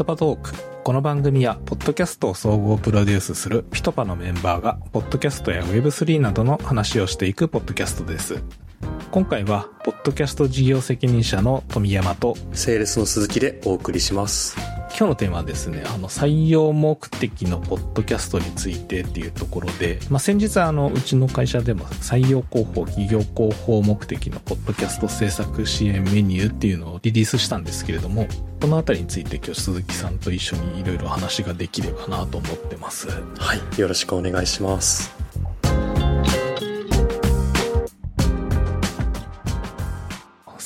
トパトーク。この番組は、ポッドキャストを総合プロデュースするピトパのメンバーが、ポッドキャストや Web3 などの話をしていくポッドキャストです。今回は、ポッドキャスト事業責任者の富山と、セールスの鈴木でお送りします。今日のテーマはですね、あの、採用目的のポッドキャストについてっていうところで、まあ、先日あの、うちの会社でも採用広報、企業広報目的のポッドキャスト制作支援メニューっていうのをリリースしたんですけれども、このあたりについて今日鈴木さんと一緒にいろいろ話ができればなと思ってます。はい。よろしくお願いします。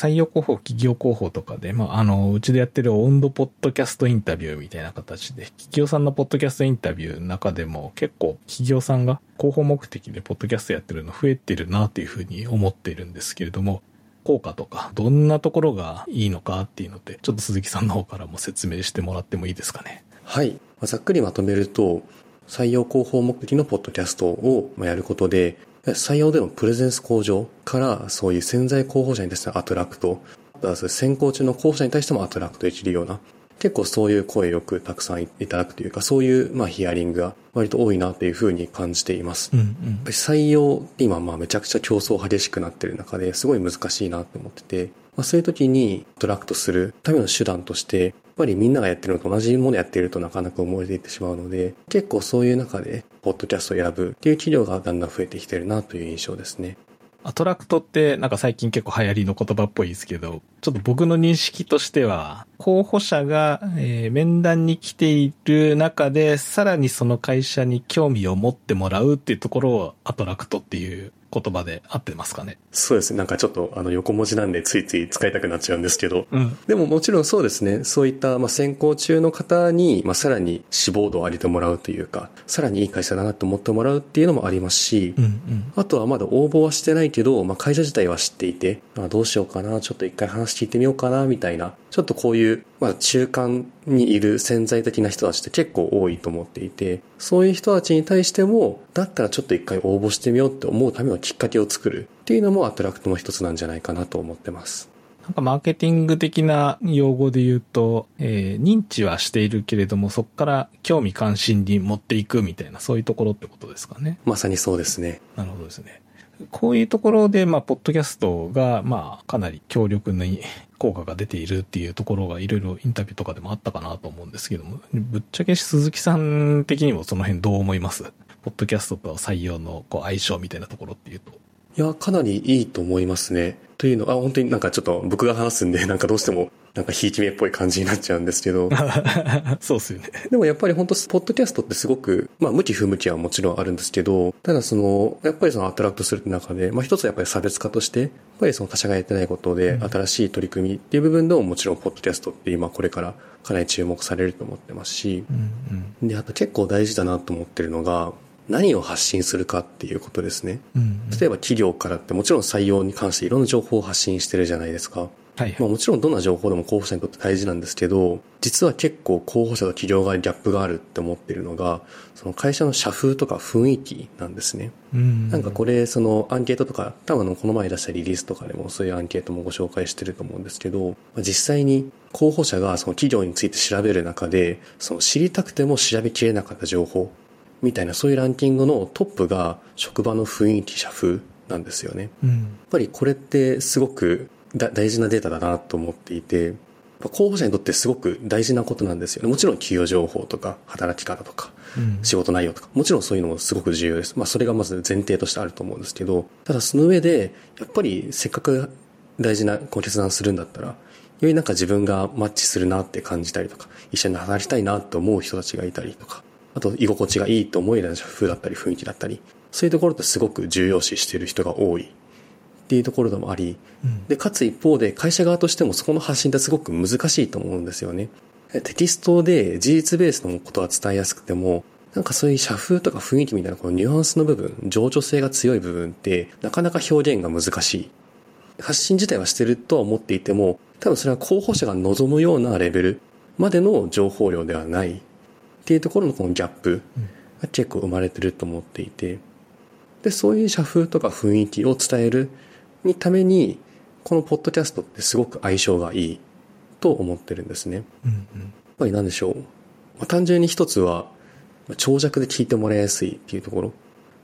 採用広報、企業広報とかで、まあ、あの、うちでやってるオウンドポッドキャストインタビューみたいな形で、企業さんのポッドキャストインタビューの中でも結構企業さんが広報目的でポッドキャストやってるの増えてるなっていうふうに思っているんですけれども、効果とか、どんなところがいいのかっていうので、ちょっと鈴木さんの方からも説明してもらってもいいですかね。はい。ざっくりまとめると、採用広報目的のポッドキャストをやることで、採用でのプレゼンス向上から、そういう潜在候補者に対してのアトラクト、あとは選考中の候補者に対してもアトラクトできるような、結構そういう声よくたくさんいただくというか、そういうまあヒアリングが割と多いなというふうに感じています。うんやっぱり採用って今まあめちゃくちゃ競争激しくなってる中ですごい難しいなって思ってて、まあ、そういう時に attract するための手段として、やっぱりみんながやってるのと同じものやっているとなかなか埋もれていってしまうので、結構そういう中でポッドキャストを選ぶっていう企業がだんだん増えてきてるなという印象ですね。 attract ってなんか最近結構流行りの言葉っぽいですけど、ちょっと僕の認識としては、候補者が、えー面談に来ている中で、さらにその会社に興味を持ってもらうっていうところを attract っていう言葉で合ってますかね？そうですね。なんかちょっとあの横文字なんでついつい使いたくなっちゃうんですけど、うん。でももちろんそうですね。そういった、まあ、選考中の方に、まあ、さらに志望度を上げてもらうというか、さらにいい会社だなと思ってもらうっていうのもありますし、うんうん。あとはまだ応募はしてないけど、まあ、会社自体は知っていて、まあ、どうしようかな、ちょっと一回話聞いてみようかな、みたいな、ちょっとこういう、まあ、中間にいる潜在的な人たちって結構多いと思っていて、そういう人たちに対しても、だったらちょっと一回応募してみようって思うためのきっかけを作るっていうのもアトラクトの一つなんじゃないかなと思ってます。なんかマーケティング的な用語で言うと、えー認知はしているけれども、そこから興味関心に持っていくみたいな、そういうところってことですかね。まさにそうですね。なるほどですね。こういうところで、まあ、ポッドキャストが、まあ、かなり強力に 効果が出ているっていうところがいろいろインタビューとかでもあったかなと思うんですけども、ぶっちゃけ鈴木さん的にもその辺どう思います？ポッドキャストと採用のこう相性みたいなところっていうと。いや、かなりいいと思いますね。というのは、あ本当になんかちょっと僕が話すんで、なんかどうしても、なんかひいき目っぽい感じになっちゃうんですけど、そうっすよね。でもやっぱり本当ポッドキャストってすごく、まあ、向き不向きはもちろんあるんですけど、ただその、やっぱりそのアトラクトする中で、まあ、一つはやっぱり差別化として、やっぱりその他社がやってないことで、新しい取り組みっていう部分でももちろんポッドキャストって今これからかなり注目されると思ってますし、うんうん。で、あと結構大事だなと思ってるのが、何を発信するかっていうことですね。うんうん例えば企業からってもちろん採用に関していろんな情報を発信してるじゃないですか。はいまあもちろんどんな情報でも候補者にとって大事なんですけど、実は結構候補者と企業側にギャップがあるって思ってるのが、その会社の社風とか雰囲気なんですね。うんなんかこれ、そのアンケートとか、多分あのこの前出したリリースとかでもそういうアンケートもご紹介してると思うんですけど、まあ実際に候補者がその企業について調べる中で、その知りたくても調べきれなかった情報、みたいなそういうランキングのトップが職場の雰囲気、社風なんですよね。うん。やっぱりこれってすごくだ大事なデータだなと思っていて、候補者にとってすごく大事なことなんですよね。もちろん企業情報とか働き方とかうん仕事内容とか、もちろんそういうのもすごく重要です。まあそれがまず前提としてあると思うんですけど、ただその上で、やっぱりせっかく大事なこう決断するんだったら、よりなんか自分がマッチするなって感じたりとか、一緒に働きたいなと思う人たちがいたりとか、あと居心地がいいと思えるような風だったり雰囲気だったり、そういうところってすごく重要視している人が多いっていうところでもあり、うんで、かつ一方で会社側としてもそこの発信ってすごく難しいと思うんですよね。テキストで事実ベースのことは伝えやすくても、なんかそういう社風とか雰囲気みたいなこのニュアンスの部分、情緒性が強い部分ってなかなか表現が難しい。発信自体はしてるとは思っていても、多分それは候補者が望むようなレベルまでの情報量ではないっていうところのこのギャップが結構生まれてると思っていて、で、そういう社風とか雰囲気を伝えるにために、このポッドキャストってすごく相性がいいと思ってるんですね。うんうんぱりなんでしょう？まあ、単純に一つは、まあ長尺で聞いてもらいやすいっていうところ。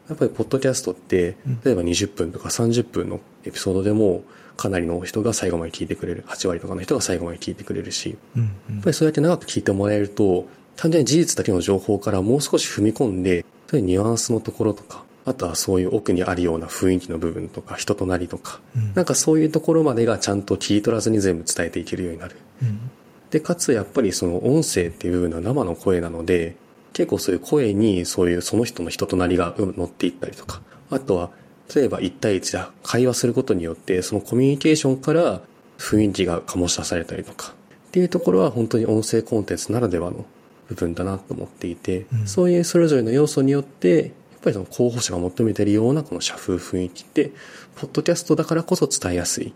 やっぱりポッドキャストって、例えば20分とか30分のエピソードでも、かなりの人が最後まで聞いてくれる。8割とかの人が最後まで聞いてくれるし、うんやっぱりそうやって長く聞いてもらえると、単純に事実だけの情報からもう少し踏み込んで、そういうニュアンスのところとか、あとはそういう奥にあるような雰囲気の部分とか、人となりとか、うんなんかそういうところまでがちゃんと切り取らずに全部伝えていけるようになる。うんで、かつやっぱりその音声っていう部分は生の声なので、結構そういう声にそういうその人の人となりがうん乗っていったりとか、あとは、例えば1対1で会話することによって、そのコミュニケーションから雰囲気が醸し出されたりとか、っていうところは本当に音声コンテンツならではの部分だなと思っていて、うんそういうそれぞれの要素によって、やっぱりその候補者が求めているようなこの社風雰囲気って、ポッドキャストだからこそ伝えやすいっ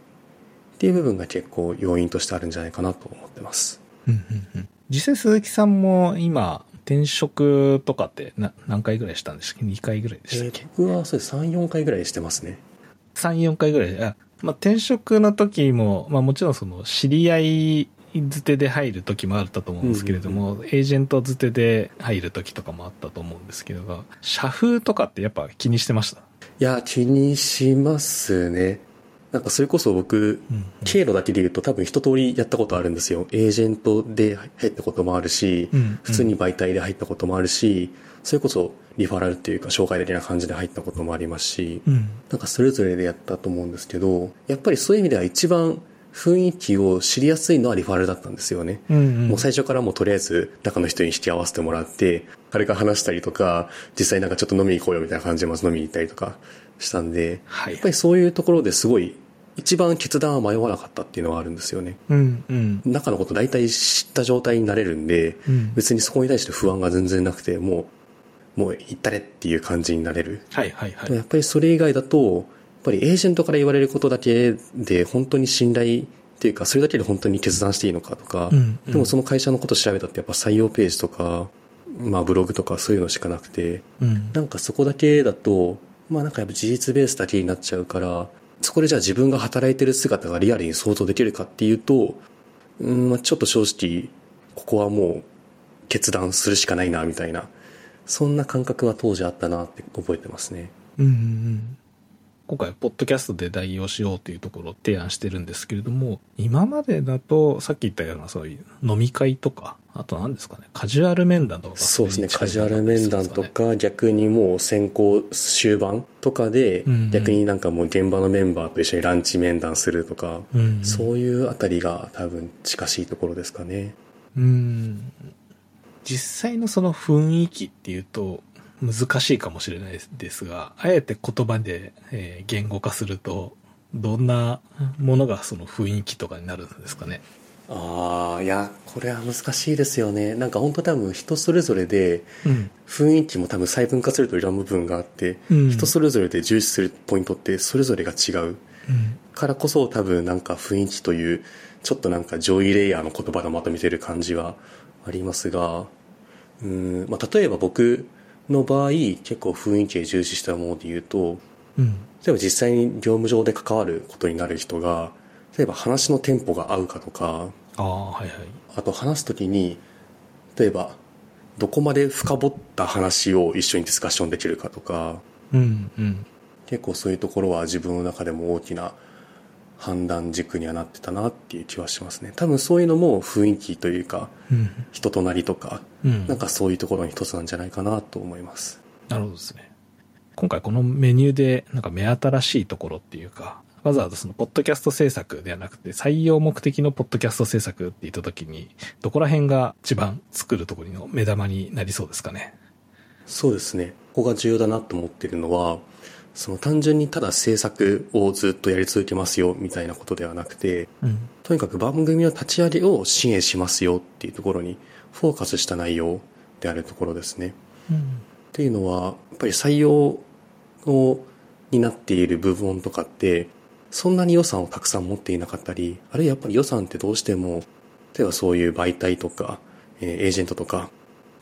ていう部分が結構要因としてあるんじゃないかなと思ってます。うんうんうん実際鈴木さんも今、転職とかってな何回ぐらいしたんですか ?2 回ぐらいでしたっけ、僕はそうです3、4回ぐらいしてますね。3、4回ぐらい。あまあ、転職の時も、まあもちろんその知り合いづてで入る時もあったと思うんですけれども、エージェントづてで入る時とかもあったと思うんですけど、社風とかってやっぱ気にしてましたいや、気にしますね。なんかそれこそ僕、うん経路だけで言うと多分一通りやったことあるんですよ。エージェントで入ったこともあるし、うん普通に媒体で入ったこともあるし、それこそリファラルっていうか紹介的な感じで入ったこともありますし、うん。なんかそれぞれでやったと思うんですけど、やっぱりそういう意味では一番雰囲気を知りやすいのはリファラルだったんですよね。うんうん。もう最初からもうとりあえず中の人に引き合わせてもらって、彼が話したりとか、実際なんかちょっと飲みに行こうよみたいな感じでまず飲みに行ったりとかしたんで、はいやっぱりそういうところですごい一番決断は迷わなかったっていうのはあるんですよね。うんうん。中のこと大体知った状態になれるんで、うん別にそこに対して不安が全然なくて、もう、もう行ったれっていう感じになれる。はいはいはい。やっぱりそれ以外だと、ぱりエージェントから言われることだけで本当に信頼っていうか、それだけで本当に決断していいのかとか、うんうんでもその会社のことを調べたってやっぱ採用ページとか、まあブログとかそういうのしかなくて、うん。なんかそこだけだと、まあなんかやっぱ事実ベースだけになっちゃうから、そこでじゃあ自分が働いてる姿がリアルに想像できるかっていうと、うん、まあちょっと正直、ここはもう決断するしかないな、みたいな。そんな感覚は当時あったなって覚えてますね。うんうんうん今回、ポッドキャストで代用しようというところを提案してるんですけれども、今までだと、さっき言ったようなそういう飲み会とか、あと何ですかね、カジュアル面談とか。そうですね、カジュアル面談とか、逆にもう先行終盤とかで逆になんかもう現場のメンバーと一緒にランチ面談するとか、そういうあたりが多分近しいところですかね。うん。実際のその雰囲気っていうと、難しいかもしれないですが、あえて言葉で、えー言語化すると、どんなものがその雰囲気とかになるんですかね？ああ、いや、これは難しいですよね。なんか本当多分人それぞれで、うん。雰囲気も多分細分化するといろんな部分があって、うん人それぞれで重視するポイントってそれぞれが違う。うん。からこそ多分なんか雰囲気という、ちょっとなんか上位レイヤーの言葉がまとめてる感じはありますが、うん、まあ例えば僕の場合結構雰囲気で重視したもので言うと、うん。例えば実際に業務上で関わることになる人が、例えば話のテンポが合うかとか、ああ、はいはい。あと話すときに、例えば、どこまで深掘った話を一緒にディスカッションできるかとか、うん、うん。結構そういうところは自分の中でも大きな判断軸にはなってたなっていう気はしますね。多分そういうのも雰囲気というか、うん。人となりとか、うん。なんかそういうところの一つなんじゃないかなと思います。なるほどですね。今回このメニューでなんか目新しいところっていうか、わざわざそのポッドキャスト制作ではなくて採用目的のポッドキャスト制作って言った時に、どこら辺が一番作るところの目玉になりそうですかね？そうですね。ここが重要だなと思ってるのは、その単純にただ制作をずっとやり続けますよみたいなことではなくて、うん。とにかく番組の立ち上げを支援しますよっていうところにフォーカスした内容であるところですね。うん。っていうのは、やっぱり採用を、になっている部分とかって、そんなに予算をたくさん持っていなかったり、あるいはやっぱり予算ってどうしても、例えばそういう媒体とか、えーエージェントとか、やっ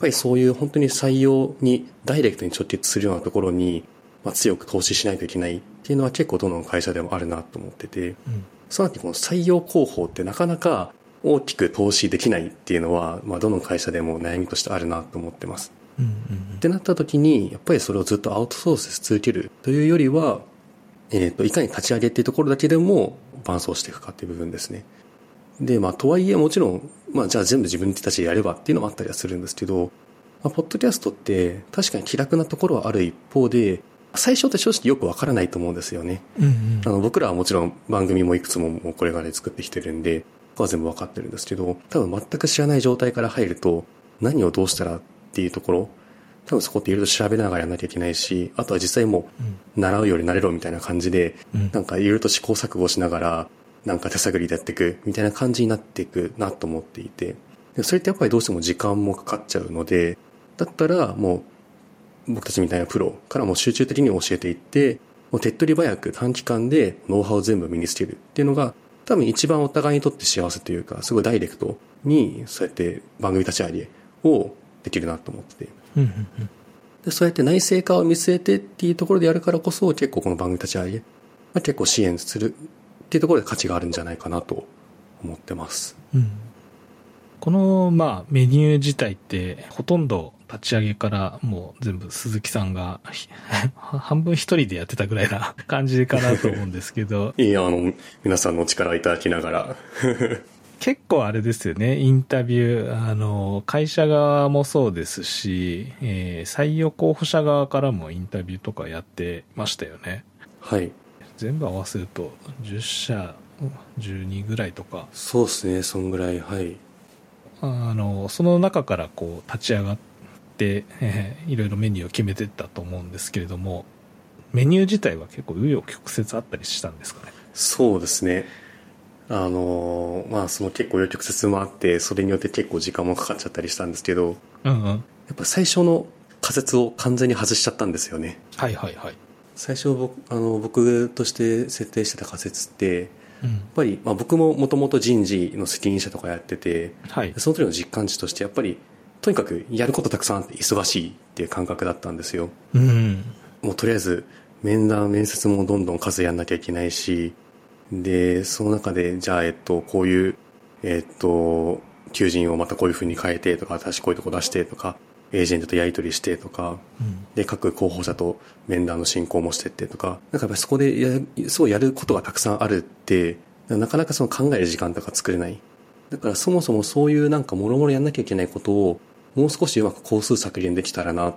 ぱりそういう本当に採用にダイレクトに直結するようなところに、まあ、強く投資しないといけないっていうのは結構どの会社でもあるなと思ってて、うん。そうなってこの採用広報ってなかなか大きく投資できないっていうのは、まあ、どの会社でも悩みとしてあるなと思ってます。うんうんってなった時に、やっぱりそれをずっとアウトソースし続けるというよりは、えっ、と、いかに立ち上げっていうところだけでも伴走していくかっていう部分ですね。で、まあ、とはいえもちろん、まあ、じゃあ全部自分たちでやればっていうのもあったりはするんですけど、まあ、ポッドキャストって確かに気楽なところはある一方で、最初って正直よくわからないと思うんですよね。うんうん。あの、僕らはもちろん番組もいくつももうこれまで作ってきてるんで、ここは全部わかってるんですけど、多分全く知らない状態から入ると、何をどうしたらっていうところ、多分そこっていろいろ調べながらやらなきゃいけないし、あとは実際もう、習うより慣れろみたいな感じで、うん。なんかいろいろと試行錯誤しながら、なんか手探りでやっていくみたいな感じになっていくなと思っていて、でそれってやっぱりどうしても時間もかかっちゃうので、だったらもう僕たちみたいなプロからも集中的に教えていって、もう手っ取り早く短期間でノウハウを全部身につけるっていうのが、多分一番お互いにとって幸せというか、すごいダイレクトに、そうやって番組立ち上げをできるなと思ってて。で、そうやって内製化を見据えてっていうところでやるからこそ、結構この番組立ち上げ、まあ、結構支援するっていうところで価値があるんじゃないかなと思ってます。うんこの、まあ、メニュー自体って、ほとんど立ち上げからもう全部鈴木さんが、ひ 半分一人でやってたぐらいな 感じかなと思うんですけど、いや、あの、皆さんのお力をいただきながら、結構あれですよね、インタビュー、あの、会社側もそうですし、えー採用候補者側からもインタビューとかやってましたよね。はい。全部合わせると10社、12ぐらいとか、そうですね、そんぐらい、はい。あの、その中からこう立ち上がって、えーいろいろメニューを決めていったと思うんですけれども、メニュー自体は結構紆余曲折あったりしたんですかね？そうですね。あの、まあ、その結構余曲折もあって、それによって結構時間もかかっちゃったりしたんですけど、うんうん。やっぱ最初の仮説を完全に外しちゃったんですよね。はいはいはい。最初僕、あの、僕として設定してた仮説って、やっうん。ぱり、まあ僕ももともと人事の責任者とかやってて、はい。その時の実感値としてやっぱり、とにかくやることたくさんあって忙しいっていう感覚だったんですよ。うん。もうとりあえず面談、面接もどんどん数やんなきゃいけないし、で、その中で、じゃあ、えっと、こういう、えっと、求人をまたこういう風に変えてとか、私こういうとこ出してとか、エージェントとやり取りしてとか、うん。で、各候補者と面談の進行もしてってとか、なんかやっぱりそこでや、そうやることがたくさんあるって、なかなかその考える時間とか作れない。だからそもそもそういうなんかもろもろやんなきゃいけないことを、もう少しうまく工数削減できたらなっ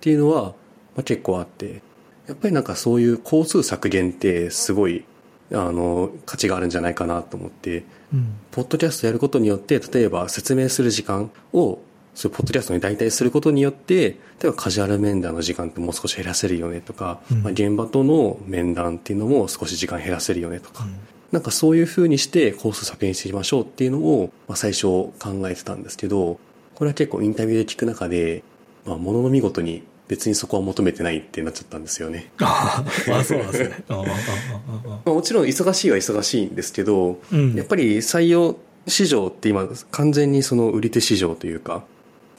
ていうのは、まあ、結構あって、やっぱりなんかそういう工数削減ってすごい、あの、価値があるんじゃないかなと思って、うん。ポッドキャストやることによって、例えば説明する時間を、そういうポッドキャストに代替することによって、例えばカジュアル面談の時間ってもう少し減らせるよねとか、うん。まあ、現場との面談っていうのも少し時間減らせるよねとか、なんかそういう風にしてコース削減していきましょうっていうのを、まあ、最初考えてたんですけど、これは結構インタビューで聞く中で、まあ、ものの見事に別にそこは求めてないってなっちゃったんですよね。あ あ、そうなんですね。もちろん忙しいは忙しいんですけど、うんやっぱり採用市場って今完全にその売り手市場というか、やっ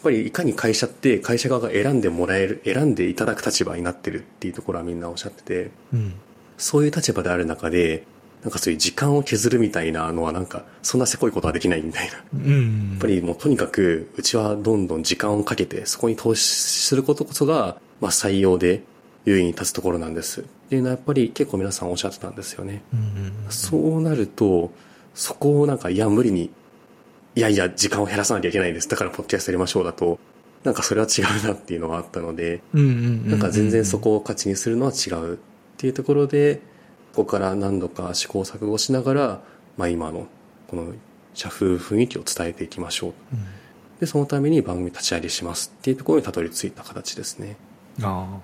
ぱりいかに会社って会社側が選んでもらえる、選んでいただく立場になってるっていうところはみんなおっしゃってて、うん。そういう立場である中で、なんかそういう時間を削るみたいなのはなんか、そんなせこいことはできないみたいな。やうん。っぱりもうとにかく、うちはどんどん時間をかけて、そこに投資することこそが、まあ採用で優位に立つところなんです。っていうのはやっぱり結構皆さんおっしゃってたんですよね。うんうんそうなると、そこをなんか、いや、無理に、いやいや、時間を減らさなきゃいけないです。だから、ポッドキャストやりましょうだと、なんかそれは違うなっていうのがあったので。なんか全然そこを価値にするのは違うっていうところで、ここから何度か試行錯誤しながら、まあ今の、この、社風雰囲気を伝えていきましょう。うん。で、そのために番組立ち上げしますっていうところにたどり着いた形ですね。ああ。やっ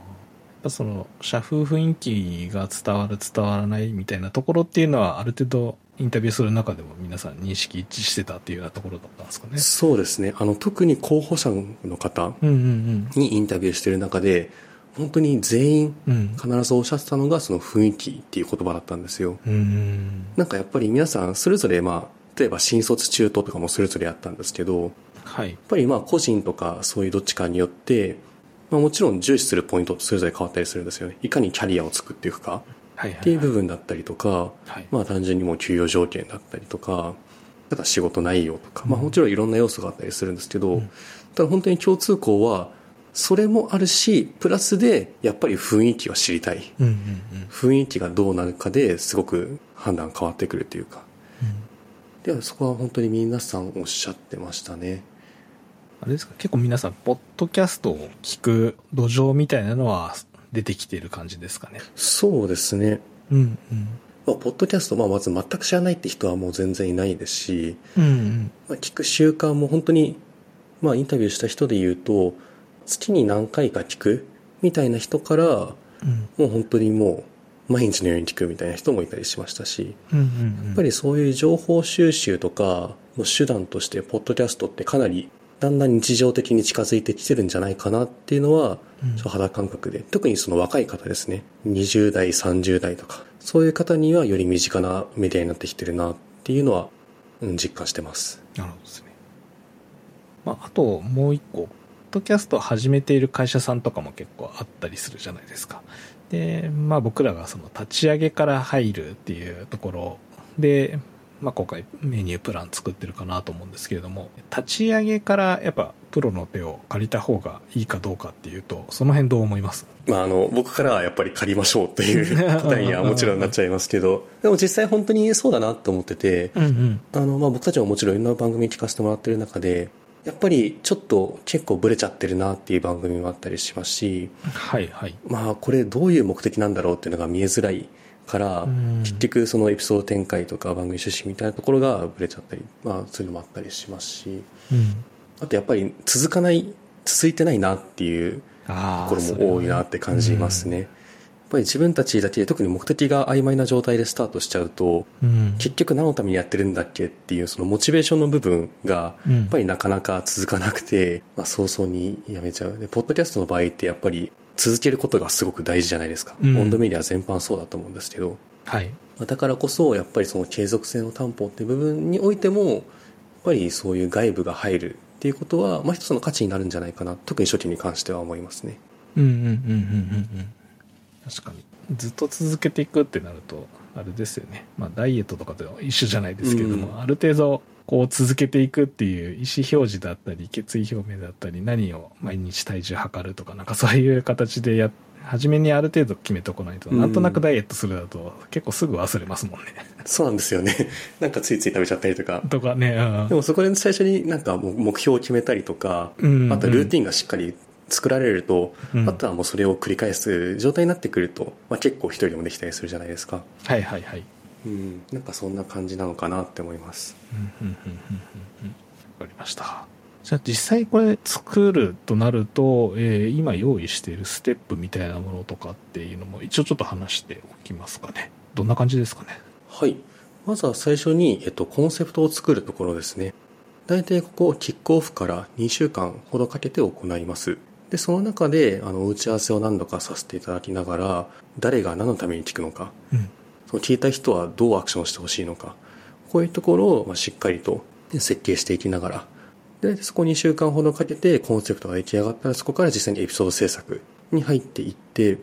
ぱその、社風雰囲気が伝わる伝わらないみたいなところっていうのは、ある程度インタビューする中でも皆さん認識一致してたっていうようなところだったんですかね。そうですね。あの、特に候補者の方うんうんにインタビューしてる中で、本当に全員うん。うん。必ずおっしゃってたのがその雰囲気っていう言葉だったんですよ。うん。なんかやっぱり皆さんそれぞれまあ、例えば新卒中途とかもそれぞれやったんですけど、やっはい。ぱりまあ個人とかそういうどっちかによって、まあもちろん重視するポイントってそれぞれ変わったりするんですよね。いかにキャリアを作っていくか。っていう部分だったりとか、はい。まあ単純にもう給与条件だったりとか、あとは仕事内容とか、まあもちろんいろんな要素があったりするんですけど、ただ本当に共通項は、それもあるし、プラスでやっぱり雰囲気は知りたい。うんうん雰囲気がどうなるかですごく判断変わってくるというか。でそこは本当に皆さんおっしゃってましたね。あれですか？結構皆さん、ポッドキャストを聞く土壌みたいなのは出てきている感じですかね？そうですね。うんうん。まあ、ポッドキャスト、まあ、まず全く知らないって人はもう全然いないですし、うんうん。まあ、聞く習慣も本当に、まあ、インタビューした人で言うと、月に何回か聞くみたいな人から、もう本当にもう、毎日のように聞くみたいな人もいたりしましたし。やっぱりそういう情報収集とかの手段として、ポッドキャストってかなり、だんだん日常的に近づいてきてるんじゃないかなっていうのは、うん肌感覚で、特にその若い方ですね、20代、30代とか、そういう方にはより身近なメディアになってきてるなっていうのは、うん、実感してます。なるほどですね。まあ、あともう一個、ドキャストを始めている会社さんとかも結構あったりするじゃないですか。で、まあ僕らがその立ち上げから入るっていうところで、まあ今回メニュープラン作ってるかなと思うんですけれども、立ち上げからやっぱプロの手を借りた方がいいかどうかっていうと、その辺どう思います？まあ、あの、僕からはやっぱり借りましょうという 答えにはもちろんなっちゃいますけど、でも実際本当にそうだなと思ってて、うんうん。あの、まあ、僕たちももちろんいろんな番組聞かせてもらってる中で、やっぱりちょっと結構ブレちゃってるなっていう番組もあったりしますし、はいはい。まあこれどういう目的なんだろうっていうのが見えづらいからうん、結局そのエピソード展開とか番組趣旨みたいなところがブレちゃったり、まあそういうのもあったりしますし、うん。あとやっぱり続かない、続いてないなっていうあところも多いなって感じますね。やっぱり自分たちだけで特に目的が曖昧な状態でスタートしちゃうと、うん。結局何のためにやってるんだっけっていうそのモチベーションの部分がうん。やっぱりなかなか続かなくて、まあ、早々にやめちゃう。でポッドキャストの場合ってやっぱり続けることがすごく大事じゃないですか、うん。温度メディア全般そうだと思うんですけど。はい。まあだからこそやっぱりその継続性の担保っていう部分においてもやっぱりそういう外部が入るっていうことは、まあ、一つの価値になるんじゃないかな。特に初期に関しては思いますね。うんうんうんうんうんうん。確かに。ずっと続けていくってなると、あれですよね。まあ、ダイエットとかと一緒じゃないですけれども、うんある程度、こう続けていくっていう意思表示だったり、決意表明だったり、何を毎日体重測るとか、なんかそういう形でや、初めにある程度決めておかないと、うんなんとなくダイエットするだと結構すぐ忘れますもんね。そうなんですよね なんかついつい食べちゃったりとかとかね、うんでもそこで最初になんかもう目標を決めたりとか、うんあとルーティンがしっかり作られると、うんあとはもうそれを繰り返す状態になってくると、まあ、結構一人でもできたりするじゃないですか。はいはいはい。うん。なんかそんな感じなのかなって思います。うんうんうんうんうんうんわかりました。じゃあ実際これ作るとなると、えー今用意しているステップみたいなものとかっていうのも一応ちょっと話しておきますかね。どんな感じですかね？はい。まずは最初に、えっと、コンセプトを作るところですね。大体ここ、キックオフから2週間ほどかけて行います。で、その中で、あの、打ち合わせを何度かさせていただきながら、誰が何のために聞くのか、うん。その聞いた人はどうアクションしてほしいのか、こういうところをまあしっかりと設計していきながら、で、そこ2週間ほどかけてコンセプトが出来上がったら、そこから実際にエピソード制作に入っていって、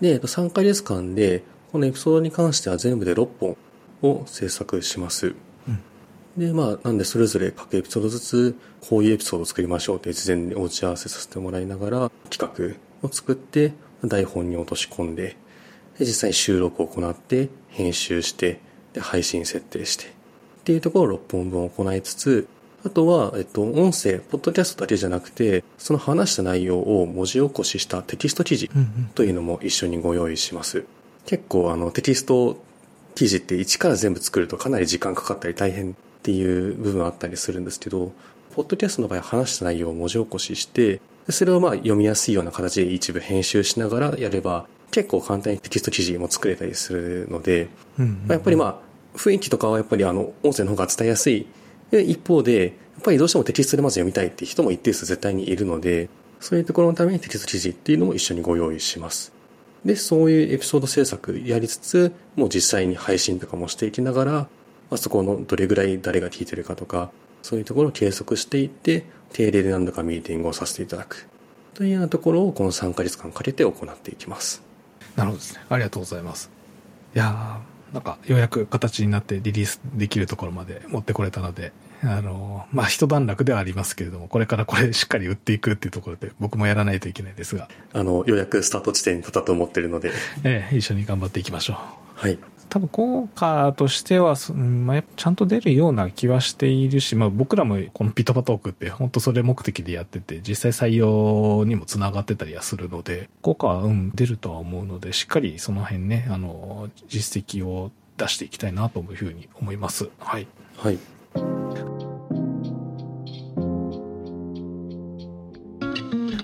で、えっと3ヶ月間で、このエピソードに関しては全部で6本を制作します。うんで、まあ、なんでそれぞれ各エピソードずつ、こういうエピソードを作りましょうって事前にお打ち合わせさせてもらいながら、企画を作って、台本に落とし込んで、で実際に収録を行って、編集して、で配信設定して、っていうところを6本分行いつつ、あとは、えっと、音声、ポッドキャストだけじゃなくて、その話した内容を文字起こししたテキスト記事うんうん。というのも一緒にご用意します。結構あのテキスト記事って一から全部作るとかなり時間かかったり大変っていう部分あったりするんですけど、ポッドキャストの場合は話した内容を文字起こしして、でそれをまあ読みやすいような形で一部編集しながらやれば結構簡単にテキスト記事も作れたりするので、うんうんまあやっぱりまあ雰囲気とかはやっぱりあの音声の方が伝えやすい。で一方で、やっぱりどうしてもテキストでまず読みたいって人も一定数絶対にいるので、そういうところのためにテキスト記事っていうのも一緒にご用意します。で、そういうエピソード制作やりつつ、もう実際に配信とかもしていきながら、まあ、そこのどれぐらい誰が聞いてるかとか、そういうところを計測していって、定例で何度かミーティングをさせていただく。というようなところをこの3ヶ月間かけて行っていきます。なるほどですね。ありがとうございます。いやーなんかようやく形になってリリースできるところまで持ってこれたので、あの、まあ、一段落ではありますけれども、これからこれしっかり売っていくっていうところで僕もやらないといけないですが。あの、ようやくスタート地点に立ったと思ってるので。ええ、一緒に頑張っていきましょう。はい。多分効果としては、まあ、ちゃんと出るような気はしているし、まあ僕らもこのピトパトークって本当それ目的でやってて、実際採用にもつながってたりはするので、効果はうん出るとは思うので、しっかりその辺ね、あの、実績を出していきたいなというふうに思います。はい。はい。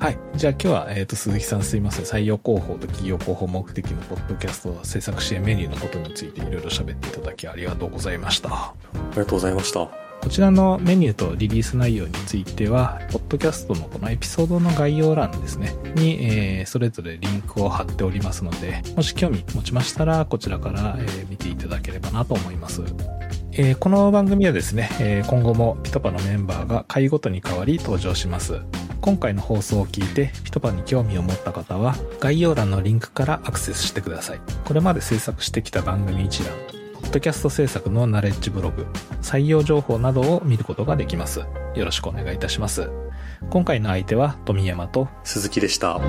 はい。じゃあ今日は、えっ、ー、と、鈴木さんすいません。採用広報と企業広報目的のポッドキャスト制作支援メニューのことについていろいろ喋っていただきありがとうございました。ありがとうございました。こちらのメニューとリリース内容については、ポッドキャストのこのエピソードの概要欄ですね、に、えー、それぞれリンクを貼っておりますので、もし興味持ちましたら、こちらから、えー、見ていただければなと思います。えー、この番組はですね、え、今後もピトパのメンバーが回ごとに変わり登場します。今回の放送を聞いてピトパに興味を持った方は概要欄のリンクからアクセスしてください。これまで制作してきた番組一覧、ポッドキャスト制作のナレッジブログ、採用情報などを見ることができます。よろしくお願いいたします。今回の相手は富山と鈴木でした。